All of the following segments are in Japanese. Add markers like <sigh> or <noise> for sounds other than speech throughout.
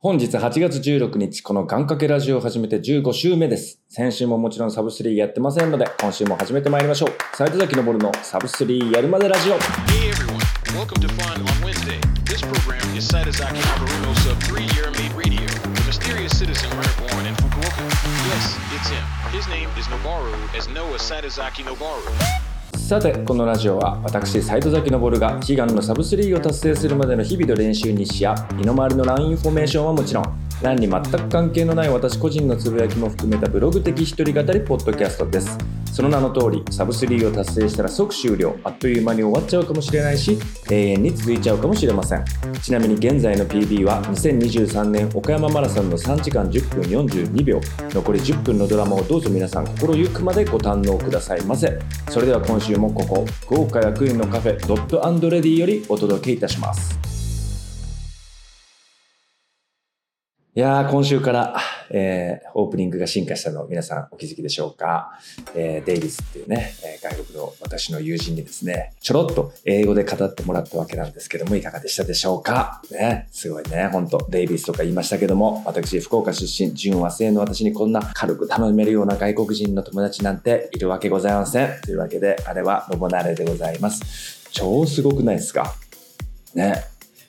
本日8月16日、この願掛けラジオを始めて15週目です。先週ももちろんサブスリーやってませんので、今週も始めてまいりましょう。斉藤崎昇のサブスリーやるまでラジオ。Hey everyone, welcome to Fun on Wednesday. This program is Sadazaki Haruno's three-year made radio, the mysterious citizen born in Fukuoka. Yes, it's him. His name is Noboru, as Noah Sadazaki Noboru. さて、このラジオは私、斉藤崎昇が悲願のサブスリーを達成するまでの日々の練習日誌や身の回りのランインフォメーションはもちろん、LAN に全く関係のない私個人のつぶやきも含めたブログ的一人語りポッドキャストです。その名の通り、サブスリーを達成したら即終了、あっという間に終わっちゃうかもしれないし、永遠に続いちゃうかもしれません。ちなみに現在の PB は2023年岡山マラソンの3時間10分42秒、残り10分のドラマをどうぞ皆さん心ゆくまでご堪能くださいませ。それでは今週もここ、豪華役員のカフェドットレディよりお届けいたします。いやー、今週から、えーオープニングが進化したの皆さんお気づきでしょうか？えーデイビスっていうね、えー外国の私の友人にですね、ちょろっと英語で語ってもらったわけなんですけども、いかがでしたでしょうか？ね、すごいね、本当デイビスとか言いましたけども、私、福岡出身、純和製の私にこんな軽く頼めるような外国人の友達なんているわけございません。というわけで、あれはロボナレでございます。超すごくないですか？ね。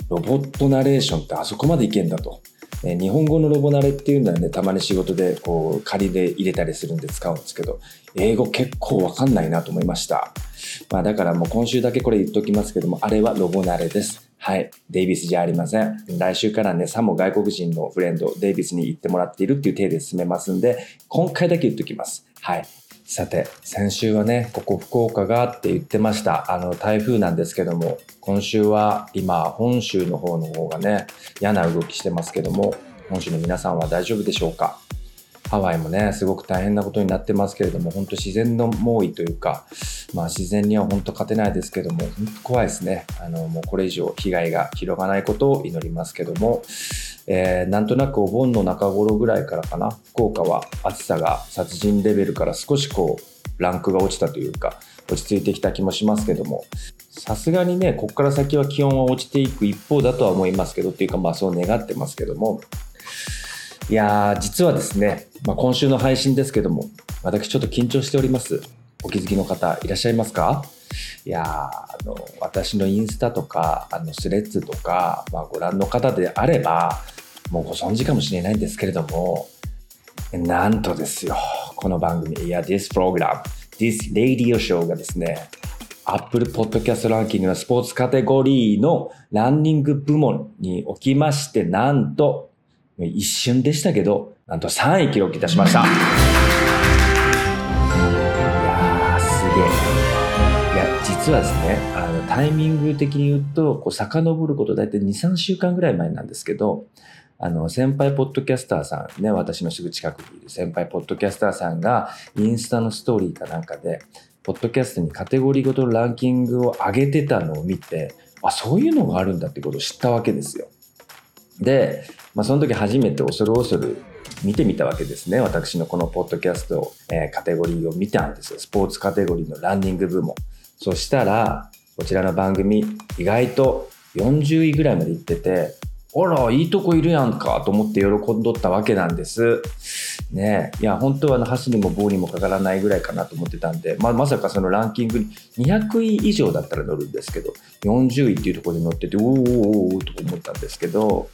ロボットナレーションってあそこまでいけんだと。ね日本語のロボナレっていうのはね、たまに仕事でこう仮で入れたりするんで使うんですけど、英語結構わかんないなと思いました。まあだからもう今週だけこれ言っときますけども、あれはロボナレです。はい。デイビスじゃありません。来週からね、さも外国人のフレンド、デイビスに行ってもらっているっていう体で進めますんで、今回だけ言っときます。はい。さて、先週はね、ここ福岡がって言ってました。あの、台風なんですけども、今週は今、本州の方の方がね、嫌な動きしてますけども、本州の皆さんは大丈夫でしょうか？ハワイもね、すごく大変なことになってますけれども、本当自然の猛威というか、まあ自然には本当勝てないですけども、本当怖いですね。あの、もうこれ以上被害が広がないことを祈りますけども、えーなんとなくお盆の中頃ぐらいからかな、福岡は暑さが殺人レベルから少しこう、ランクが落ちたというか、落ち着いてきた気もしますけども、さすがにね、ここから先は気温は落ちていく一方だとは思いますけど、っていうかまあそう願ってますけども、いやー、実はですね、まあ、今週の配信ですけども、私ちょっと緊張しております。お気づきの方いらっしゃいますか？いやあの、私のインスタとか、あの、スレッズとか、まあ、ご覧の方であれば、もうご存知かもしれないんですけれども、なんとですよ、この番組、いや、This program、This Radio Show がですね、Apple Podcast ランキングのスポーツカテゴリーのランニング部門におきまして、なんと、一瞬でしたけど、なんと3位記録いたしました。いやー、すげえ。いや、実はですね、あの、タイミング的に言うと、こう、遡ること大体2、3週間ぐらい前なんですけど、あの、先輩ポッドキャスターさんね、私のすぐ近くにいる先輩ポッドキャスターさんが、インスタのストーリーかなんかで、ポッドキャストにカテゴリーごとのランキングを上げてたのを見て、あ、そういうのがあるんだってことを知ったわけですよ。で、まあ、その時初めて恐る恐る見てみたわけですね。私のこのポッドキャスト、えーカテゴリーを見たんですよ。スポーツカテゴリーのランニング部門。そしたら、こちらの番組、意外と40位ぐらいまで行ってて、あら、いいとこいるやんかと思って喜んどったわけなんです。ね。いや、本当はあの箸にも棒にもかからないぐらいかなと思ってたんで、まあ、まさかそのランキングに200位以上だったら乗るんですけど、40位っていうところで乗ってて、おーおーおおと思ったんですけど、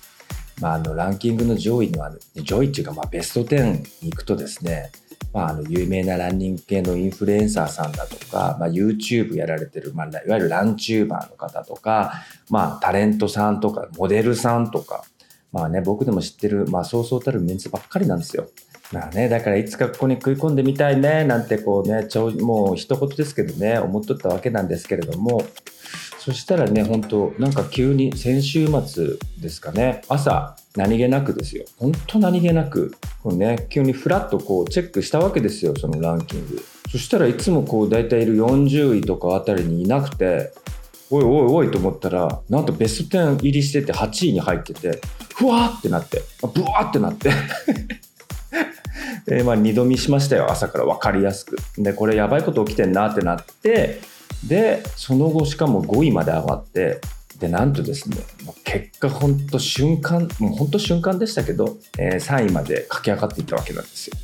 まあ、あのランキングの上位のあの上位っていうか、まあ、ベスト10に行くとですね、まあ、あの有名なランニング系のインフルエンサーさんだとか、まあ、YouTube やられてる、まあ、いわゆるランチューバーの方とか、まあ、タレントさんとかモデルさんとか、まあね、僕でも知ってる、まあ、そうそうたるメンツばっかりなんですよ。まあね、だからいつかここに食い込んでみたいねなんてこうねちょもう一言ですけどね思っとったわけなんですけれどもそしたらね本当なんか急に先週末ですかね。朝何気なくですよ。本当何気なくこう、ね、急にフラッとこうチェックしたわけですよそのランキング。そしたらいつもこう大体いる40位とかあたりにいなくておいおいおいと思ったらなんとベスト10入りしてて8位に入っててふわーってなってあブワーってなって。<laughs> で、まあ、二度見しましたよ朝から。分かりやすく。でこれやばいこと起きてんなってなってでその後しかも5位まで上がってで、なんとですね、結果本当瞬間、もう本当瞬間でしたけど、えー、3位まで駆け上がっていったわけなんですよ。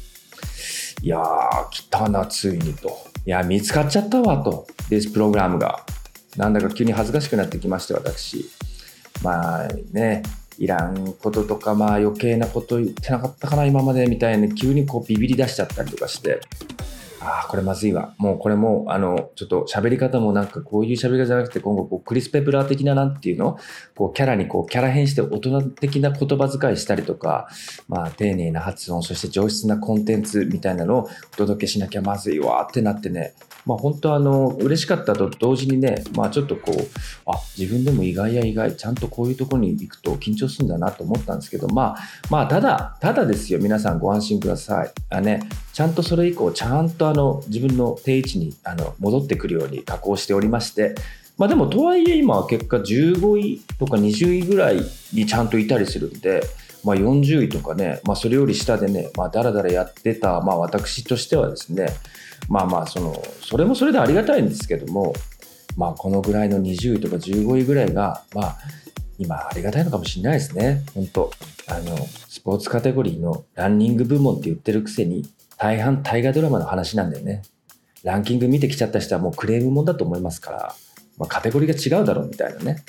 いやー、来たな、ついにと。いや、見つかっちゃったわと、ディスプログラムが。なんだか急に恥ずかしくなってきまして、私。まあね、いらんこととか、まあ余計なこと言ってなかったかな、今までみたいに、急にこうビビり出しちゃったりとかして、ああ、これまずいわ。もうこれも、あの、ちょっと喋り方もなんかこういう喋り方じゃなくて、今後こうクリス・ペプラー的ななんていうの？こうキャラにこうキャラ変して大人的な言葉遣いしたりとか、まあ丁寧な発音、そして上質なコンテンツみたいなのをお届けしなきゃまずいわってなってね、まあ本当あの、嬉しかったと同時にね、まあちょっとこう、あ、自分でも意外や意外、ちゃんとこういうところに行くと緊張するんだなと思ったんですけど、まあ、まあただ、ただですよ、皆さんご安心ください。あね、ちゃんとそれ以降、ちゃんとあの、自分の定位置にあの戻ってくるように加工しておりまして、まあでもとはいえ今は結果15位とか20位ぐらいにちゃんといたりするんで、まあ、40位とかね、まあ、それより下でね、ま、だらだらやってた、まあ、私としてはですね、まあまあそのそれもそれでありがたいんですけどもまあこのぐらいの20位とか15位ぐらいがまあ今ありがたいのかもしれないですね。本当。あのスポーツカテゴリーのランニング部門って言ってるくせに大半大河ドラマの話なんだよねランキング見てきちゃった人はもうクレームもんだと思いますから、まあ、カテゴリーが違うだろうみたいなね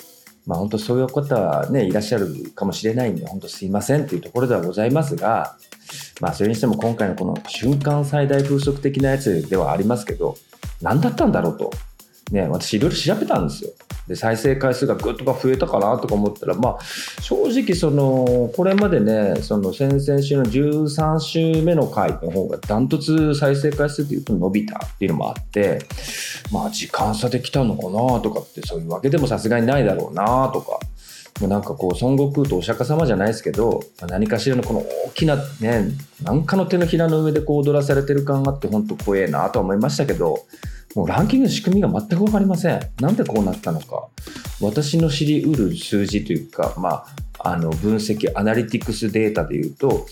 まあ本当そういう方はねいらっしゃるかもしれないんで本当すいませんっていうところではございますがまあそれにしても今回のこの瞬間最大風速的なやつではありますけど、何だったんだろうと。ね、私いろいろ調べたんですよ。で、再生回数がぐっとか増えたかなとか思ったら、まあ正直その、これまでね、その先々週の13週目の回の方がダントツ再生回数でいうと伸びたっていうのもあって、まあ時間差で来たのかなとかってそういうわけでもさすがにないだろうなとか。なんかこう孫悟空とお釈迦様じゃないですけど何かしらのこの大きなね何かの手のひらの上でこう踊らされてる感があって本当怖えなと思いましたけどもうランキングの仕組みが全く分かりませんなんでこうなったのか私の知りうる数字というかまああの分析アナリティクスデータでいうと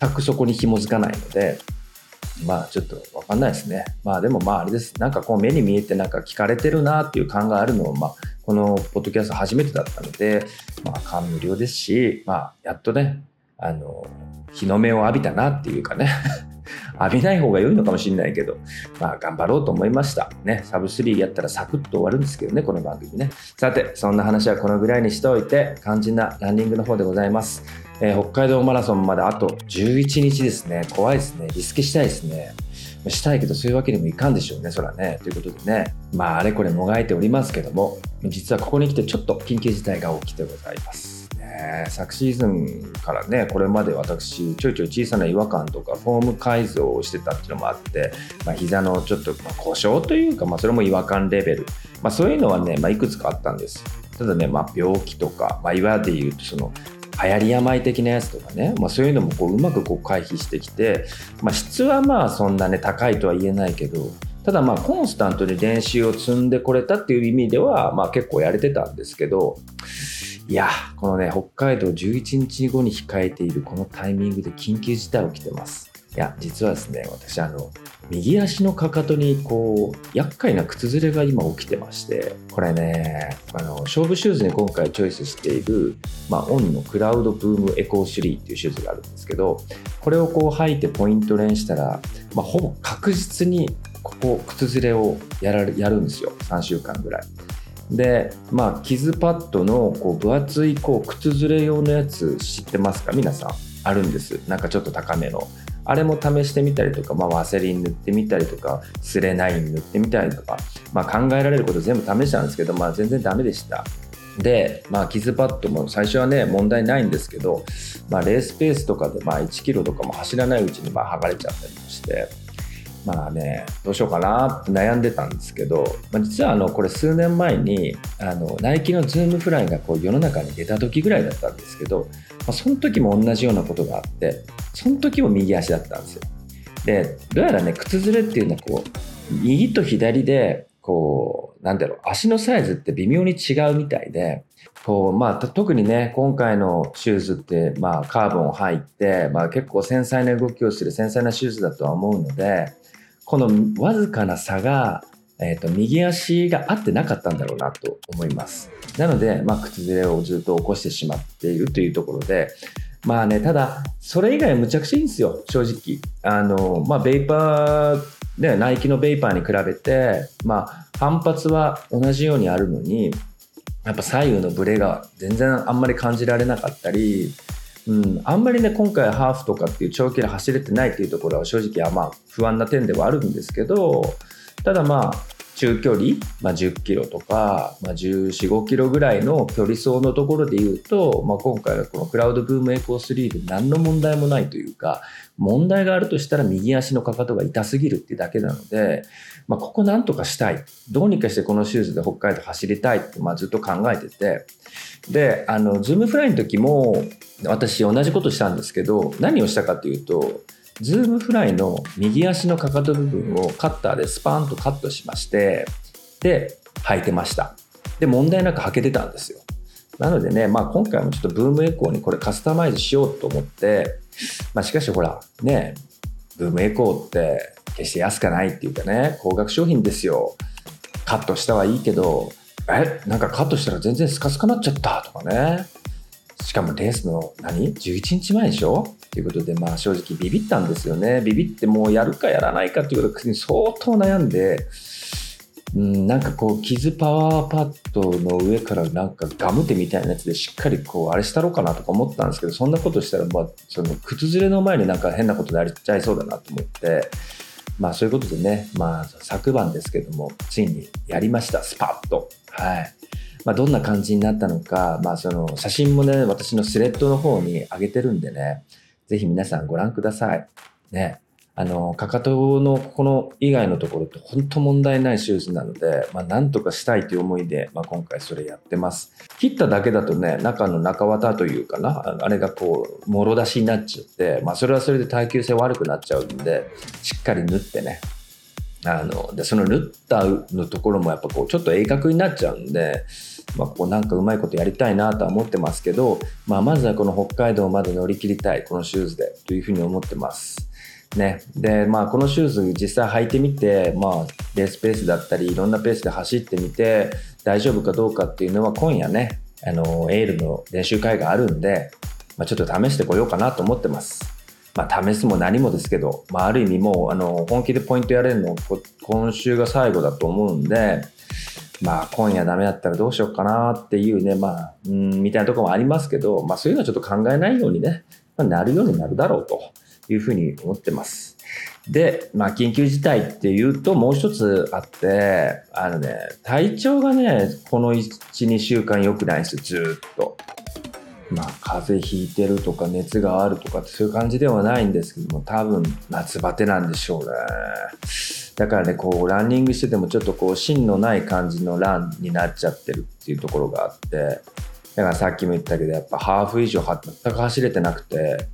全くそこに紐づかないのでまあちょっとわかんないですね。まあでもまああれです。なんかこう目に見えてなんか聞かれてるなっていう感があるのもまあこのポッドキャスト初めてだったので、まあ感無量ですし、まあやっとね、あの、日の目を浴びたなっていうかね浴びない方が良いのかもしれないけど、まあ頑張ろうと思いました。ね、サブ3やったらサクッと終わるんですけどね、この番組ね。さて、そんな話はこのぐらいにしておいて、肝心なランニングの方でございます。えー、北海道マラソンまであと11日ですね。怖いですね。リスケしたいですね。したいけどそういうわけにもいかんでしょうね、そらね。ということでね、まああれこれもがいておりますけども、実はここに来てちょっと緊急事態が起きてございます。ね、昨シーズンからね、これまで私、ちょいちょい小さな違和感とか、フォーム改造をしてたっていうのもあって、まあ、膝のちょっと、ま、故障というか、まあ、それも違和感レベル、まあ、そういうのはね、まあ、いくつかあったんです。ただね、まあ、病気とか、まあ、いわゆる言うと、その、流行り病的なやつとかね、まあ、そういうのもこううまくこう回避してきて、まあ、質はまあそんなね高いとは言えないけどただまあコンスタントに練習を積んでこれたっていう意味ではまあ結構やれてたんですけどいやこのね北海道11日後に控えているこのタイミングで緊急事態起きてますいや実はですね私あの右足のかかとにこう厄介な靴ずれが今起きてましてこれねあの勝負シューズに今回チョイスしている、まあ、オンのクラウドブームエコー3っていうシューズがあるんですけどこれをこう履いてポイント練したら、まあ、ほぼ確実にここ靴ずれをやられやるんですよ3週間ぐらい。でまあ傷パッドのこう分厚いこう靴ずれ用のやつ知ってますか？皆さん。あるんです。なんかちょっと高めの。あれも試してみたりとか、まあ、ワセリン塗ってみたりとか、スレナイン塗ってみたりとか、まあ、考えられること全部試したんですけど、まあ、全然ダメでした。で、まあ、傷パッドも最初はね、問題ないんですけど、まあ、レースペースとかで、まあ、1キロとかも走らないうちに、まあ、剥がれちゃったりもして、まあね、どうしようかなって悩んでたんですけど、まあ、実はあのこれ数年前にあのナイキのズームフライがこう世の中に出た時ぐらいだったんですけど、まあ、その時も同じようなことがあってその時も右足だったんですよ。でどうやらね靴ずれっていうのはこう右と左でこうなんだろう足のサイズって微妙に違うみたいでこうまあ、特にね今回のシューズって、まあ、カーボン入って、まあ、結構繊細な動きをする繊細なシューズだとは思うのでこのわずかな差がえっ、と、右足が合ってなかったんだろうなと思います。なので、まあ、靴ずれをずっと起こしてしまっているというところで、まあね、ただ、それ以外むちゃくちゃいいんですよ、正直。あの、まあ、ベイパー、ね、ナイキのベイパーに比べて、まあ、反発は同じようにあるのに、やっぱ左右のブレが全然あんまり感じられなかったり、うん、あんまりね、今回ハーフとかっていう長距離走れてないっていうところは正直はまあ不安な点ではあるんですけど、ただまあ、中距離、まあ、10キロとか、まあ、14、5キロぐらいの距離走のところで言うと、まあ、今回はこのクラウドブームエコー3で何の問題もないというか、問題があるとしたら右足のかかとが痛すぎるってだけなので、まあ、ここなんとかしたい。どうにかしてこのシューズで北海道走りたいって、まあ、ずっと考えてて、で、あの、ズームフライの時も、私同じことしたんですけど、何をしたかというと、ズームフライの右足のかかと部分をカッターでスパンとカットしまして、で、履いてました。で、問題なく履けてたんですよ。なのでね、まあ今回もちょっとブームエコーにこれカスタマイズしようと思って、まあしかしほら、ね、ブームエコーって決して安くないっていうかね、高額商品ですよ。カットしたはいいけど、え、なんかカットしたら全然スカスカになっちゃったとかね。しかもレースの何 ?11 日前でしょ？ということで、まあ正直ビビったんですよね。ビビってもうやるかやらないかっていうことに相当悩んで、うん、なんかこう傷パワーパッドの上からなんかガムテみたいなやつでしっかりこうあれしたろうかなとか思ったんですけどそんなことしたらまあその靴ずれの前になんか変なことになっちゃいそうだなと思ってまあそういうことでねまあ昨晩ですけどもついにやりましたスパッとはい。まあ、どんな感じになったのか、まあ、その写真もね、私のスレッドの方に上げてるんでね、ぜひ皆さんご覧ください。ね。あの、かかとのここの以外のところって本当問題ないシューズなので、まあ、なんとかしたいという思いで、まあ、今回それやってます。切っただけだとね、中の中綿というかな、あれがこう、もろ出しになっちゃって、まあ、それはそれで耐久性悪くなっちゃうんで、しっかり縫ってね、あの、で、その縫ったのところもやっぱこう、ちょっと鋭角になっちゃうんで、まあ、こうなんかうまいことやりたいなとは思ってますけど、まあ、まずはこの北海道まで乗り切りたい、このシューズで、というふうに思ってます。ね。で、まあ、このシューズ実際履いてみて、まあ、レースペースだったり、いろんなペースで走ってみて、大丈夫かどうかっていうのは今夜ね、あの、エールの練習会があるんで、まあ、ちょっと試してこようかなと思ってます。まあ、試すも何もですけど、まあ、ある意味もう、あの、本気でポイントやれるの、今週が最後だと思うんで、まあ、今夜ダメだったらどうしようかなっていうね、まあ、うん、みたいなとこもありますけど、まあ、そういうのはちょっと考えないようにね、まあ、なるようになるだろうというふうに思ってます。で、まあ、緊急事態っていうと、もう一つあって、あのね、体調がね、この1、2週間良くないんですよ、ずっと。まあ、風邪ひいてるとか熱があるとかってそういう感じではないんですけども、多分夏バテなんでしょうね。だからね、こう、ランニングしててもちょっとこう、芯のない感じのランになっちゃってるっていうところがあって、だからさっきも言ったけど、やっぱハーフ以上は全く走れてなくて、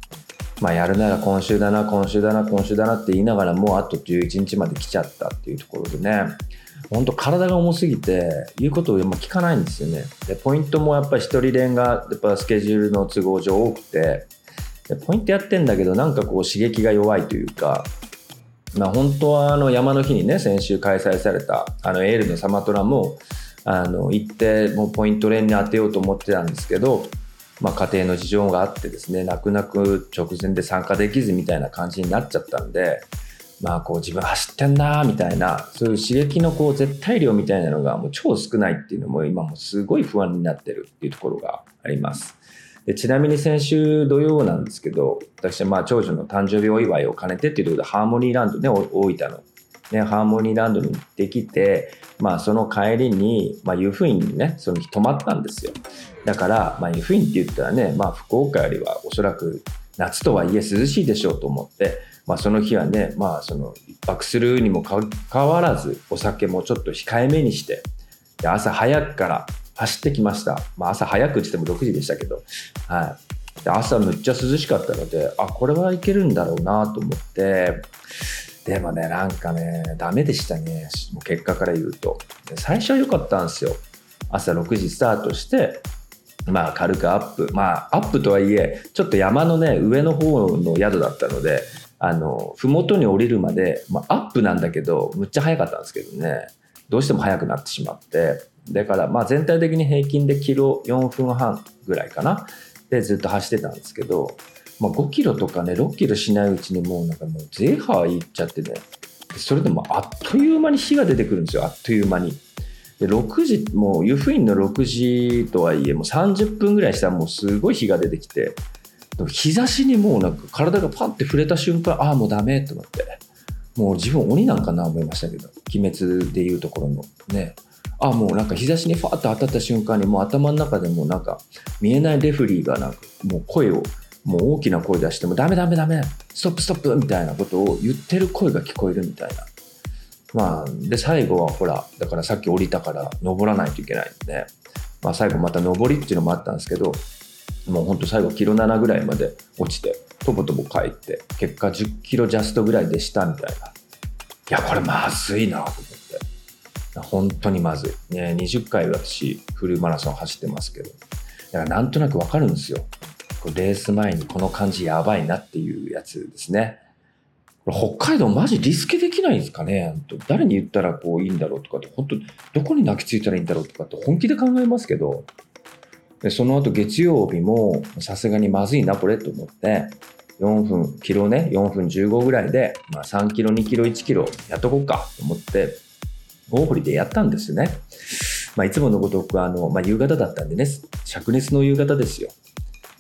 まあやるなら今週だな、今週だな、今週だなって言いながらもうあと11日まで来ちゃったっていうところでね、本当体が重すぎて言うことを聞かないんですよね。で、ポイントもやっぱり一人練がやっぱスケジュールの都合上多くて、でポイントやってんだけどなんかこう刺激が弱いというか、まあ本当はあの山の日にね、先週開催されたあのエールのサマトラも、あの行ってもうポイント練に当てようと思ってたんですけど、まあ、家庭の事情があってですね泣く泣く直前で参加できずみたいな感じになっちゃったんでまあこう自分走ってんなみたいなそういう刺激のこう絶対量みたいなのがもう超少ないっていうのも今もすごい不安になってるっていうところがあります。でちなみに先週土曜なんですけど私はまあ長女の誕生日お祝いを兼ねてっていうところでハーモニーランドね大分のね、ハーモニーランドに行ってきて、まあその帰りに、まあ湯布院にね、その日泊まったんですよ。だから、まあ湯布院って言ったらね、まあ福岡よりはおそらく夏とはいえ涼しいでしょうと思って、まあその日はね、まあその一泊するにもかかわらずお酒もちょっと控えめにして、で朝早くから走ってきました。まあ朝早くって言っても6時でしたけど、はい。で朝むっちゃ涼しかったので、あ、これはいけるんだろうなと思って、でもね、なんかね、ダメでしたね。もう結果から言うと。最初は良かったんですよ。朝6時スタートして、まあ軽くアップ。まあアップとはいえ、ちょっと山のね、上の方の宿だったので、あの、ふもとに降りるまで、まあアップなんだけど、むっちゃ早かったんですけどね。どうしても速くなってしまって。だからまあ全体的に平均でキロ4分半ぐらいかな。でずっと走ってたんですけど、まあ、5キロとかね6キロしないうちにもうなんかもうゼーハーいっちゃってね。それでもあっという間に火が出てくるんですよ。あっという間に。で6時もう湯布院の6時とはいえもう30分ぐらいしたらもうすごい火が出てきて。日差しにもうなんか体がパンって触れた瞬間ああもうダメと思って。もう自分鬼なんかな思いましたけど。鬼滅でいうところのね。あもうなんか日差しにファーッと当たった瞬間にもう頭の中でもなんか見えないレフリーがなんかもう声をもう大きな声出してもダメダメダメストップストップみたいなことを言ってる声が聞こえるみたいな。まあで最後はほらだからさっき降りたから登らないといけないんで、まあ、最後また登りっていうのもあったんですけどもうほんと最後キロ7ぐらいまで落ちてとぼとぼ帰って結果10キロジャストぐらいでしたみたいな。いやこれまずいなと思って。本当にまずい。ね20回私フルマラソン走ってますけど。だからなんとなくわかるんですよ。レース前にこの感じやばいなっていうやつですね。北海道マジリスケできないんですかね？誰に言ったらこういいんだろうとかって本当どこに泣きついたらいいんだろうとかって本気で考えますけど。でその後月曜日もさすがにまずいなこれと思って4分キロね4分15ぐらいで、まあ、3キロ2キロ1キロやっとこうかと思って大堀でやったんですよね、まあ、いつものごとくあの、まあ、夕方だったんでね灼熱の夕方ですよ。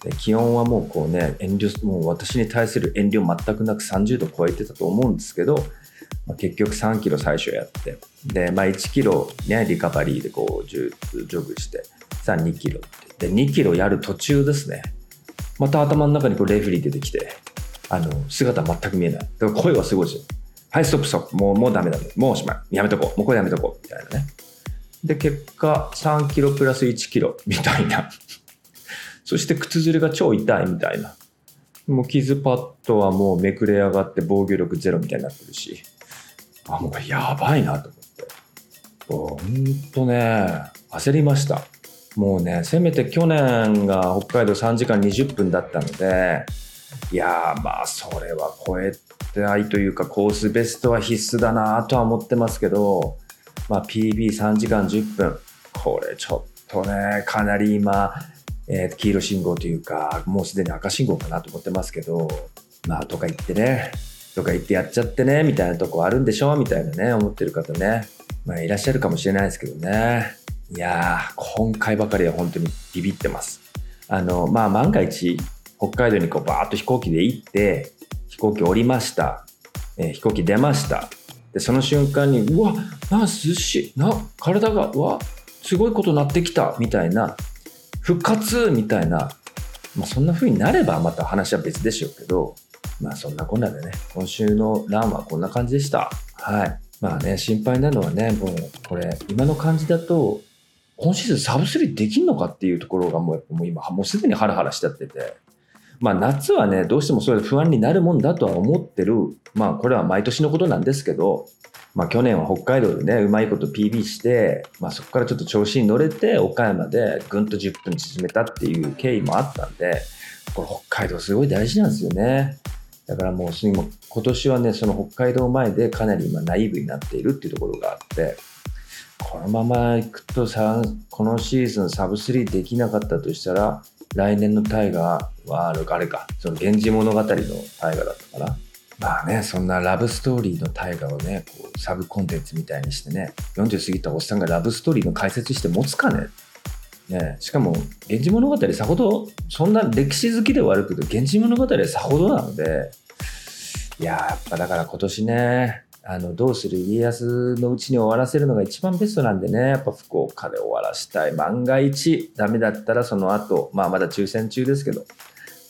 で気温はもうこうね遠慮もう私に対する遠慮全くなく30度超えてたと思うんですけど、まあ、結局3キロ最初やってで、まあ、1キロねリカバリーでこうジョグしてさあ2キロで2キロやる途中ですね。また頭の中にこうレフェリー出てきてあの姿全く見えない。だから声はすごいですはいストップストップ。もうもうダメだ。もうおしまい。やめとこう。もうこれやめとこう。みたいなね。で結果3キロプラス1キロ。みたいな。<laughs> そして靴ずれが超痛い。みたいな。もう傷パッドはもうめくれ上がって防御力ゼロ。みたいになってるし。あもうこれやばいなと思って。ほんとね。焦りました。もうね、せめて去年が北海道3時間20分だったので、いやまあ、それは超えたいというか、コースベストは必須だなとは思ってますけど、まあ、PB3 時間10分、これちょっとね、かなり今、えー、黄色信号というか、もうすでに赤信号かなと思ってますけど、まあ、とか言ってね、とか言ってやっちゃってね、みたいなとこあるんでしょみたいなね、思ってる方ね、まあ、いらっしゃるかもしれないですけどね。いやー、今回ばかりは本当にビビってます。あの、まあ、万が一、北海道にこうバーッと飛行機で行って、飛行機降りました。えー、飛行機出ました。で、その瞬間に、うわ、な、涼しい。な、体が、うわ、すごいことなってきた。みたいな、復活みたいな、まあ、そんな風になればまた話は別でしょうけど、まあそんなこんなでね、今週のランはこんな感じでした。はい。まあね、心配なのはね、もうこれ、今の感じだと、今シーズンサブスリーできんのかっていうところがもうもう今、もうすでにハラハラしちゃってて。まあ夏はね、どうしてもそれ不安になるもんだとは思ってる。まあこれは毎年のことなんですけど、まあ去年は北海道でね、うまいこと PB して、まあそこからちょっと調子に乗れて、岡山でぐんと10分縮めたっていう経緯もあったんで、これ北海道すごい大事なんですよね。だからもう今年はね、その北海道前でかなり今ナイーブになっているっていうところがあって、このままいくとさこのシーズンサブ3できなかったとしたら来年の大河はあれかその源氏物語の大河だったかな。まあねそんなラブストーリーの大河をねこうサブコンテンツみたいにしてね40過ぎたおっさんがラブストーリーの解説して持つかね。ね、しかも「源氏物語」さほどそんな歴史好きではあるけど「源氏物語」はさほどなのでいややっぱだから今年ねあの、どうする家康のうちに終わらせるのが一番ベストなんでね、やっぱ福岡で終わらしたい。万が一ダメだったらその後、まあまだ抽選中ですけど、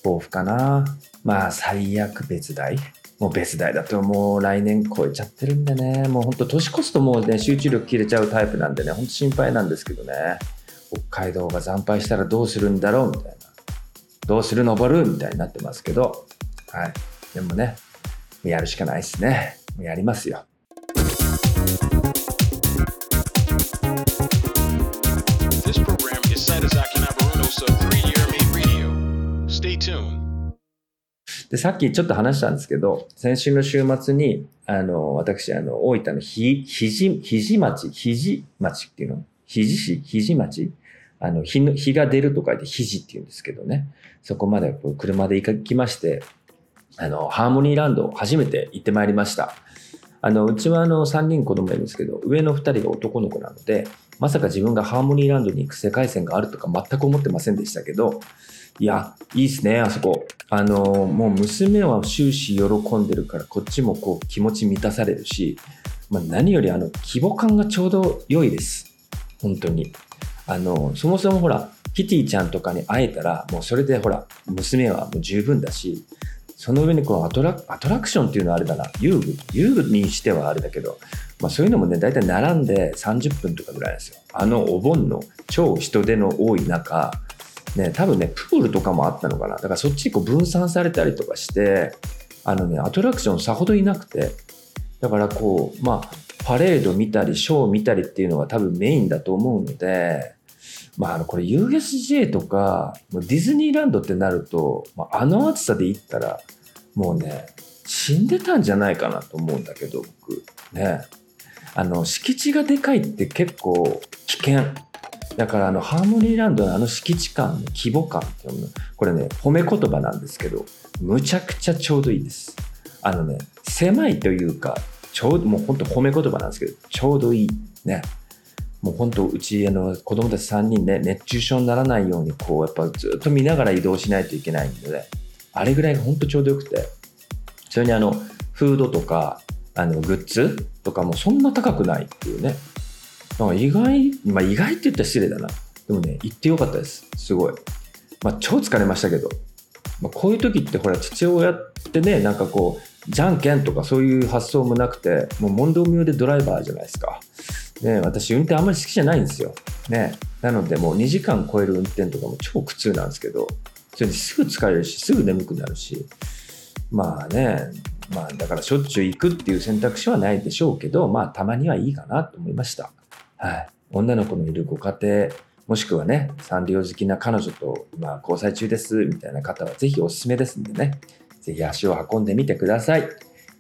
抱負かな。まあ最悪別大。もう別大だともう来年超えちゃってるんでね、もうほんと年越すともうね、集中力切れちゃうタイプなんでね、ほんと心配なんですけどね、北海道が惨敗したらどうするんだろうみたいな。どうする登るみたいになってますけど、はい。でもね、やるしかないですね。やりますよ。This program is Saitozaki Nabaruno sub 3-year made radio. Stay tuned. で、さっきちょっと話したんですけど、先週の週末に、あの、私、あの、大分のひ、ひじ、ひじ町、ひじ町っていうの？ひじ市？ひじ町？あの、日の、日が出ると書いてひじって言うんですけどね。そこまでこう車で行きまして、あの、ハーモニーランド初めて行ってまいりました。あの、うちはあの、3人子供いるんですけど、上の2人が男の子なので、まさか自分がハーモニーランドに行く世界線があるとか全く思ってませんでしたけど、いや、いいっすね、あそこ。あの、もう娘は終始喜んでるから、こっちもこう気持ち満たされるし、まあ、何よりあの、規模感がちょうど良いです。本当に。あの、そもそもほら、キティちゃんとかに会えたら、もうそれでほら、娘はもう十分だし、その上にこのアトラアトラクションっていうのはあれだな、遊具、遊具にしてはあれだけど、まあそういうのもね、大体並んで30分とかぐらいですよ。あのお盆の超人手の多い中、ね、多分ね、プールとかもあったのかな。だからそっちにこう分散されたりとかして、あのね、アトラクションさほどいなくて、だからこう、まあ、パレード見たり、ショー見たりっていうのが多分メインだと思うので、まあ、あの、これ USJ とか、ディズニーランドってなると、まあ、あの暑さで行ったら、もうね、死んでたんじゃないかなと思うんだけど、僕。ね。あの、敷地がでかいって結構危険。だからあの、ハーモニーランドのあの敷地感の規模感っていうの、これね、褒め言葉なんですけど、むちゃくちゃちょうどいいです。あのね、狭いというか、ちょうど、もう本当褒め言葉なんですけど、ちょうどいい。ね。もう本当、うち、あの、子供たち3人ね、熱中症にならないように、こう、やっぱずっと見ながら移動しないといけないんで、あれぐらいが本当ちょうどよくて、それにあの、フードとか、あの、グッズとかもそんな高くないっていうね。なんか意外、まあ意外って言ったら失礼だな。でもね、行ってよかったです。すごい。まあ超疲れましたけど。まあ、こういう時ってほら、父親ってね、なんかこう、じゃんけんとかそういう発想もなくて、もう問答無用でドライバーじゃないですか。ね、私運転あんまり好きじゃないんですよ。ね。なのでもう2時間超える運転とかも超苦痛なんですけど、それですぐ疲れるし、すぐ眠くなるし、まあね、まあだからしょっちゅう行くっていう選択肢はないでしょうけど、まあたまにはいいかなと思いました。はい。女の子のいるご家庭、もしくはね、サンリオ好きな彼女と、まあ、交際中です、みたいな方はぜひおすすめですんでね、ぜひ足を運んでみてください。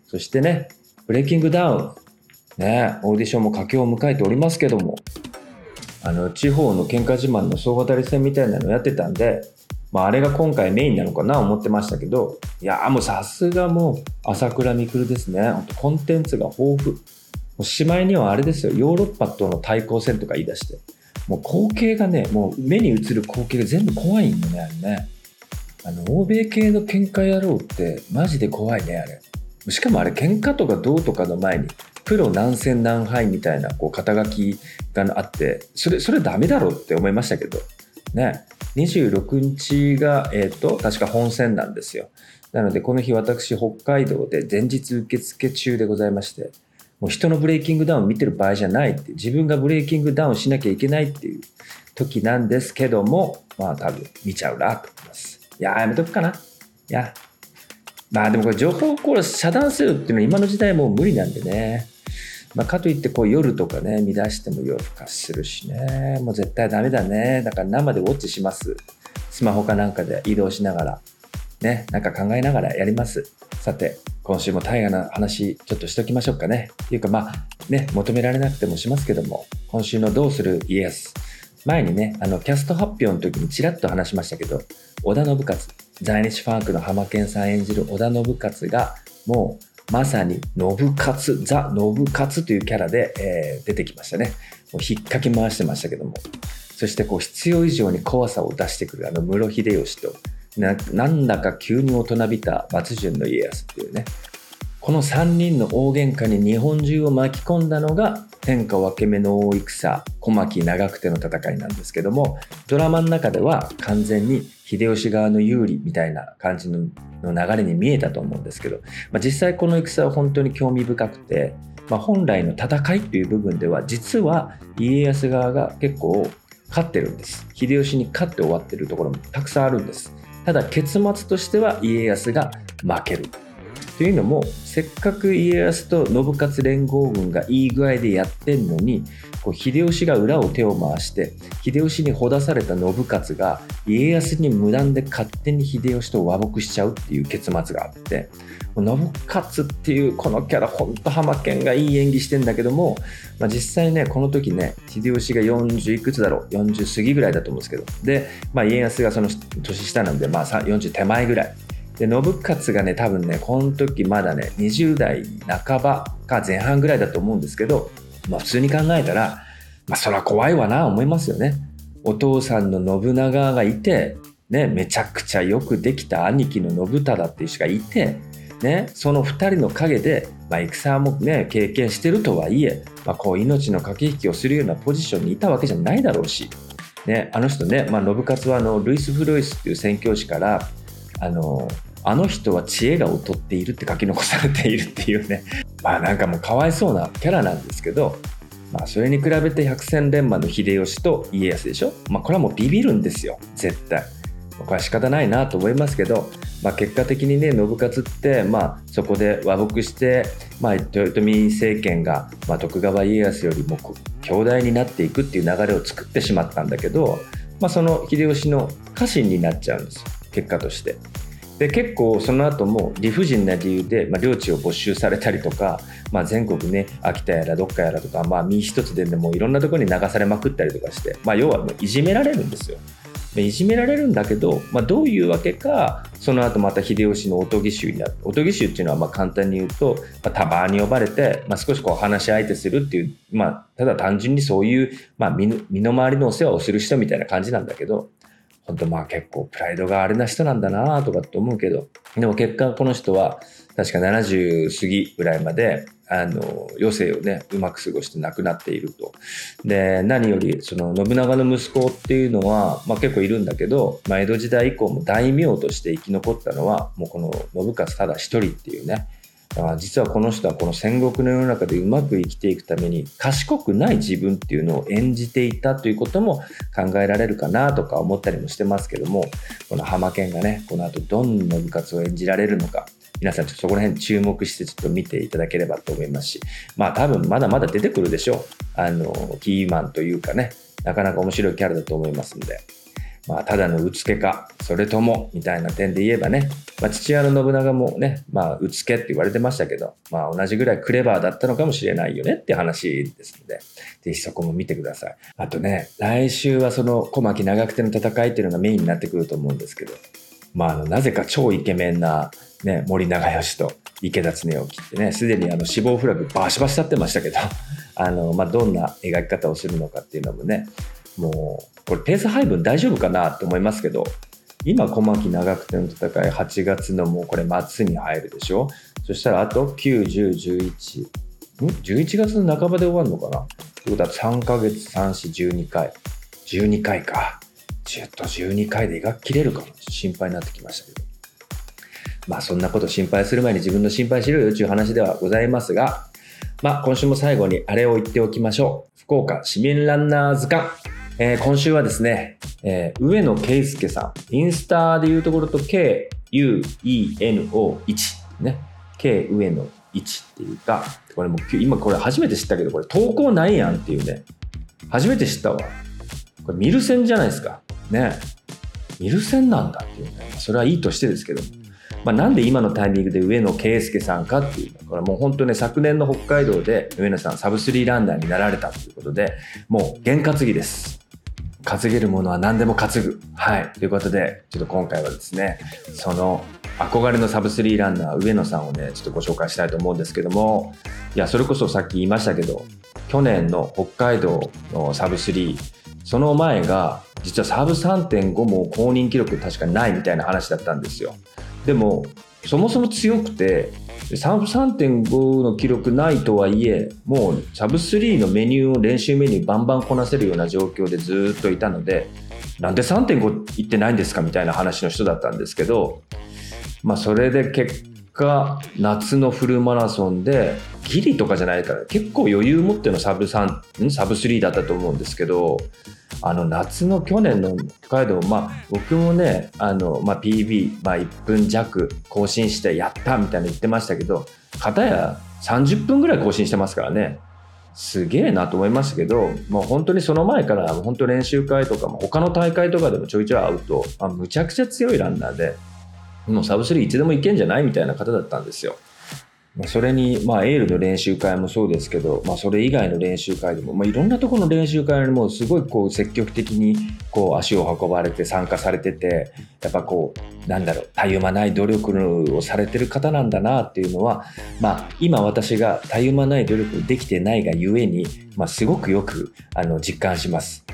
そしてね、ブレイキングダウン、ね、オーディションも佳境を迎えておりますけども、あの、地方の喧嘩自慢の総当たり戦みたいなのやってたんで、まあ、あれが今回メインなのかな思ってましたけど、いやもうさすがもう朝倉未来ですね。コンテンツが豊富。もうしまいにはあれですよ、ヨーロッパとの対抗戦とか言い出して、もう光景がね、もう目に映る光景が全部怖いんよね、あれね。あの、欧米系の喧嘩野郎ってマジで怖いね、あれ。しかもあれ喧嘩とかどうとかの前に、プロ何戦何敗みたいなこう肩書きがあって、それ、それダメだろうって思いましたけど、ね。26日が、えっ、ー、と、確か本戦なんですよ。なので、この日私、北海道で前日受付中でございまして、もう人のブレイキングダウン見てる場合じゃないって、自分がブレイキングダウンしなきゃいけないっていう時なんですけども、まあ多分見ちゃうなと思います。いややめとくかな。いや、まあでもこれ情報をこれ遮断するっていうのは今の時代もう無理なんでね。まあ、かといってこう夜とかね、見出しても夜更かしするしね。もう絶対ダメだね。だから生でウォッチします。スマホかなんかで移動しながら。ね、なんか考えながらやります。さて、今週も大河な話ちょっとしときましょうかね。っていうかまあね、求められなくてもしますけども、今週のどうする家康。前にね、あの、キャスト発表の時にちらっと話しましたけど、織田信勝、在日ファークの浜健さん演じる織田信勝が、もうまさに、信勝、ザ・信勝というキャラで、えー、出てきましたね。もう引っかき回してましたけども。そしてこう必要以上に怖さを出してくるあの室秀吉とな、なんだか急に大人びた松潤の家康っていうね。この3人の大喧嘩に日本中を巻き込んだのが天下分け目の大戦小牧長久手の戦いなんですけどもドラマの中では完全に秀吉側の有利みたいな感じの流れに見えたと思うんですけど、まあ、実際この戦は本当に興味深くて、まあ、本来の戦いという部分では実は家康側が結構勝ってるんです。秀吉に勝って終わってるところもたくさんあるんです。ただ結末としては家康が負ける。というのもせっかく家康と信勝連合軍がいい具合でやってんのにこう秀吉が裏を手を回して秀吉にほだされた信勝が家康に無断で勝手に秀吉と和睦しちゃうっていう結末があって信勝っていうこのキャラほんと浜県がいい演技してんだけども、まあ、実際ねこの時ね秀吉が40いくつだろう40過ぎぐらいだと思うんですけど。で、まあ、家康がその年下なんで、まあ、40手前ぐらい。で信勝がね多分ねこの時まだね20代半ばか前半ぐらいだと思うんですけど、まあ、普通に考えたら、まあ、そりゃ怖いわな思いますよね。お父さんの信長がいて、ね、めちゃくちゃよくできた兄貴の信忠っていう人がいて、ね、その2人の陰で、まあ、戦もね経験してるとはいえ、まあ、こう命の駆け引きをするようなポジションにいたわけじゃないだろうし、ね、あの人ね、まあ、信勝はあのルイス・フロイスっていう宣教師からあのあの人は知恵が劣っているって書き残されているっていうね。<laughs> まあなんかもうかわいそうなキャラなんですけど、まあ、それに比べて百戦錬磨の秀吉と家康でしょ、まあ、これはもうビビるんですよ。絶対。これは仕方ないなと思いますけど、まあ、結果的にね信勝って、まあ、そこで和睦して、まあ、豊臣政権が、まあ、徳川家康よりも強大になっていくっていう流れを作ってしまったんだけど、まあ、その秀吉の家臣になっちゃうんですよ。結果として。で結構その後も理不尽な理由で、まあ、領地を没収されたりとか、まあ、全国ね秋田やらどっかやらとか、まあ、身一つででもいろんなところに流されまくったりとかして、まあ、要はもういじめられるんですよ。いじめられるんだけど、まあ、どういうわけかその後また秀吉のおとぎ衆になっておとぎ衆っていうのはまあ簡単に言うと、まあ、たまに呼ばれて、まあ、少しこう話し相手するっていう、まあ、ただ単純にそういう、まあ、身の回りのお世話をする人みたいな感じなんだけど本当まあ結構プライドがあれな人なんだなとかって思うけど、でも結果この人は確か70過ぎぐらいまで、あの、余生をね、うまく過ごして亡くなっていると。で、何より、その信長の息子っていうのは、まあ結構いるんだけど、まあ江戸時代以降も大名として生き残ったのは、もうこの信勝ただ一人っていうね、だから実はこの人はこの戦国の世の中でうまく生きていくために賢くない自分っていうのを演じていたということも考えられるかなとか思ったりもしてますけどもこの浜県がねこの後どんな部活を演じられるのか皆さんちょっとそこら辺注目してちょっと見ていただければと思いますしまあ多分まだまだ出てくるでしょうあのキーマンというかねなかなか面白いキャラだと思いますんで。まあ、ただのうつけか、それとも、みたいな点で言えばね、まあ、父親の信長もね、まあ、うつけって言われてましたけど、まあ、同じぐらいクレバーだったのかもしれないよねって話ですので、ぜひそこも見てください。あとね、来週はその小牧長久手の戦いっていうのがメインになってくると思うんですけど、まあ、あの、なぜか超イケメンな、ね、森長義と池田恒興ってね、すでにあの死亡フラグバシバシ立ってましたけど、あの、まあ、どんな描き方をするのかっていうのもね、もう、これペース配分大丈夫かなって思いますけど、今、小牧長久手の戦い、8月のもうこれ末に入るでしょ？そしたらあと9、10、11、ん ?11 月の半ばで終わるのかな？ってことは3ヶ月、3、4、12回。12回か。10と12回で胃が切れるかも心配になってきましたけど。まあそんなこと心配する前に自分の心配しろよという話ではございますが、まあ今週も最後にあれを言っておきましょう。福岡市民ランナー図鑑。えー、今週はですね、えー、上野圭介さん、インスタでいうところと K-U-E-N-O1 ね、K 上野1っていうか、これも今これ初めて知ったけど、これ投稿ないやんっていうね、初めて知ったわ。これミルセンじゃないですか。ね。ミルセンなんだっていうね。それはいいとしてですけど。まあ、なんで今のタイミングで上野圭介さんかっていうこれもう本当ね昨年の北海道で上野さんサブスリーランナーになられたということでもう験担ぎです担げるものは何でも担ぐ。はい。ということで、ちょっと今回はですね、その憧れのサブスリーランナー、上野さんをね、ちょっとご紹介したいと思うんですけども、いや、それこそさっき言いましたけど、去年の北海道のサブスリー、その前が、実はサブ3.5も公認記録確かないみたいな話だったんですよ。でも、そもそも強くて、3.5の記録ないとはいえ、もうサブ3のメニューを練習メニューバンバンこなせるような状況でずっといたので、なんで3.5いってないんですかみたいな話の人だったんですけど、まあそれで結果夏のフルマラソンでギリとかじゃないから結構余裕持ってのサブ3サブ3だったと思うんですけどあの夏の去年の北海道まあ僕もねあの、まあ、PB、まあ、1分弱更新してやったみたいな言ってましたけど片や30分ぐらい更新してますからねすげえなと思いましたけど、もう本当にその前から本当練習会とかも他の大会とかでもちょいちょい会うと、あむちゃくちゃ強いランナーでもうサブ3いつでもいけんじゃないみたいな方だったんですよ。それに、まあ、エールの練習会もそうですけど、まあ、それ以外の練習会でも、まあ、いろんなところの練習会にもすごいこう積極的にこう足を運ばれて参加されてて、やっぱこう、なんだろう、たゆまない努力をされてる方なんだなっていうのは、まあ、今私がたゆまない努力できてないがゆえに、まあ、すごくよくあの実感します。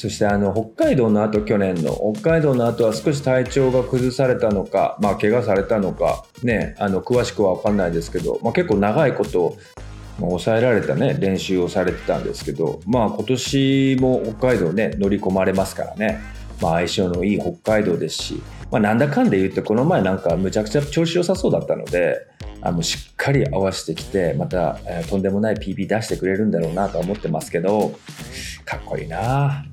そしてあの北海道の後去年の。北海道の後は少し体調が崩されたのか、まあ、怪我されたのか、ね、あの詳しくは分かんないですけど、まあ、結構長いこと抑えられた、ね、練習をされてたんですけど、まあ、今年も北海道ね乗り込まれますからね、まあ、相性のいい北海道ですし、まあ、なんだかんで言ってこの前なんかむちゃくちゃ調子良さそうだったのであのしっかり合わせてきてまた、えー、とんでもない PB 出してくれるんだろうなとは思ってますけどかっこいいな。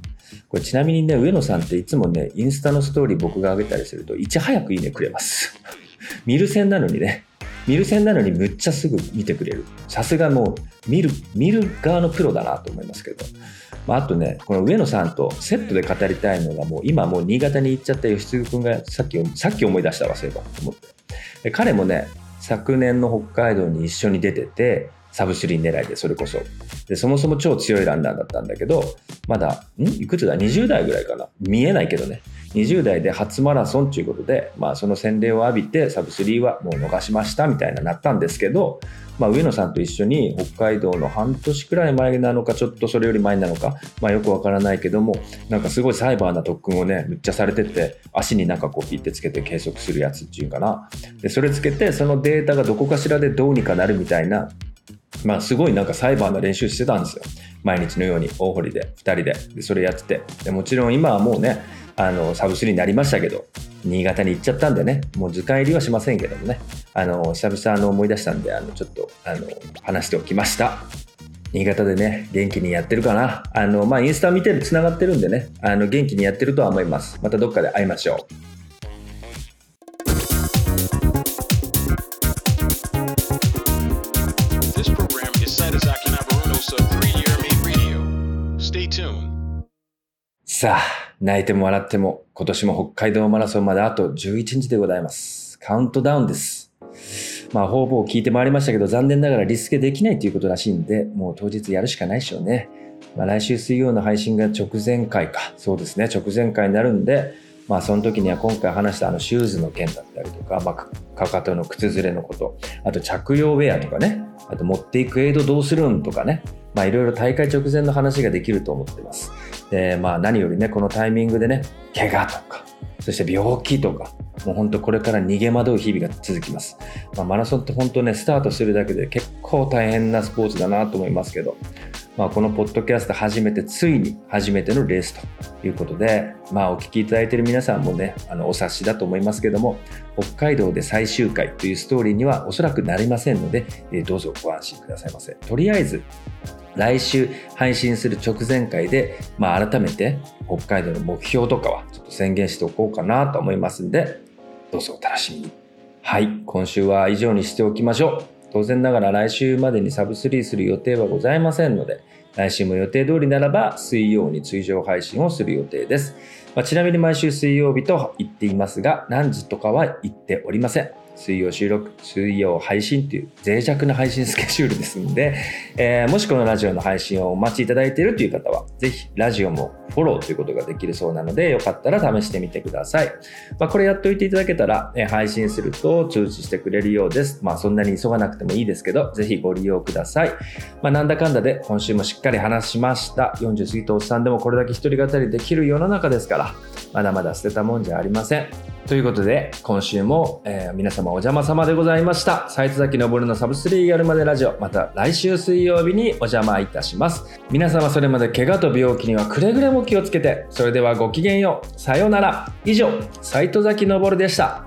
これちなみにね、上野さんっていつもね、インスタのストーリー僕が上げたりすると、いち早くいいねくれます。<laughs> 見る線なのにね、見る線なのにむっちゃすぐ見てくれる。さすがもう、見る、見る側のプロだなと思いますけど。まあ、あとね、この上野さんとセットで語りたいのが、もう今もう新潟に行っちゃった吉次君がさっき、さっき思い出したわ、そういえばと思って。で彼もね、昨年の北海道に一緒に出てて、サブスリー狙いで、それこそ。で、そもそも超強いランナーだったんだけど、まだ、ん？いくつだ ?20 代ぐらいかな見えないけどね。20代で初マラソンということで、まあその洗礼を浴びて、サブスリーはもう逃しましたみたいななったんですけど、まあ上野さんと一緒に北海道の半年くらい前なのか、ちょっとそれより前なのか、まあよくわからないけども、なんかすごいサイバーな特訓をね、むっちゃされてて、足になんかこうピッてつけて計測するやつっていうかな。で、それつけて、そのデータがどこかしらでどうにかなるみたいなまあ、すごいなんかサイバーの練習してたんですよ。毎日のように大堀で2人で。でそれやってて。でもちろん今はもうねあのサブ3になりましたけど新潟に行っちゃったんでねもう図鑑入りはしませんけどもね。あの久々の思い出したんであのちょっとあの話しておきました。新潟でね元気にやってるかな。あのまあインスタ見てるつながってるんでねあの元気にやってるとは思います。またどっかで会いましょう。さあ、泣いても笑っても、今年も北海道マラソンまであと11日でございます。カウントダウンです。まあ、方々聞いてまいりましたけど、残念ながらリスケできないということらしいんで、もう当日やるしかないでしょうね。まあ、来週水曜の配信が直前回か。そうですね、直前回になるんで、まあ、その時には今回話したあのシューズの件だったりとか、まあ、かかとの靴ずれのこと、あと着用ウェアとかね、あと持っていくエイドどうするんとかね、まあ、いろいろ大会直前の話ができると思ってます。で、まあ何よりね、このタイミングでね、怪我とか、そして病気とか、もう本当これから逃げ惑う日々が続きます。まあ、マラソンって本当ね、スタートするだけで結構大変なスポーツだなと思いますけど、まあ、このポッドキャスト初めて、ついに初めてのレースということで、まあ、お聞きいただいている皆さんもね、あの、お察しだと思いますけども、北海道で最終回というストーリーにはおそらくなりませんので、えどうぞご安心くださいませ。とりあえず、来週配信する直前回で、まあ、改めて北海道の目標とかはちょっと宣言しておこうかなと思いますんで、どうぞお楽しみに。はい、今週は以上にしておきましょう。当然ながら来週までにサブスリーする予定はございませんので、来週も予定通りならば水曜に通常配信をする予定です。まあ、ちなみに毎週水曜日と言っていますが、何時とかは言っておりません。水曜収録、水曜配信という脆弱な配信 <laughs> スケジュールですので、えー、もしこのラジオの配信をお待ちいただいているという方は、ぜひラジオもフォローということができるそうなので、よかったら試してみてください。まあ、これやっておいていただけたら、え、配信すると通知してくれるようです。まあ、そんなに急がなくてもいいですけど、ぜひご利用ください。まあ、なんだかんだで今週もしっかり話しました。40過ぎたおっさんでもこれだけ一人語りできる世の中ですから、まだまだ捨てたもんじゃありません。ということで、今週も、えー、皆様お邪魔様でございました。サイト崎登のサブスリーやるまでラジオ、また来週水曜日にお邪魔いたします。皆様それまで怪我と病気にはくれぐれも気をつけて、それではごきげんよう。さようなら。以上、サイト崎登でした。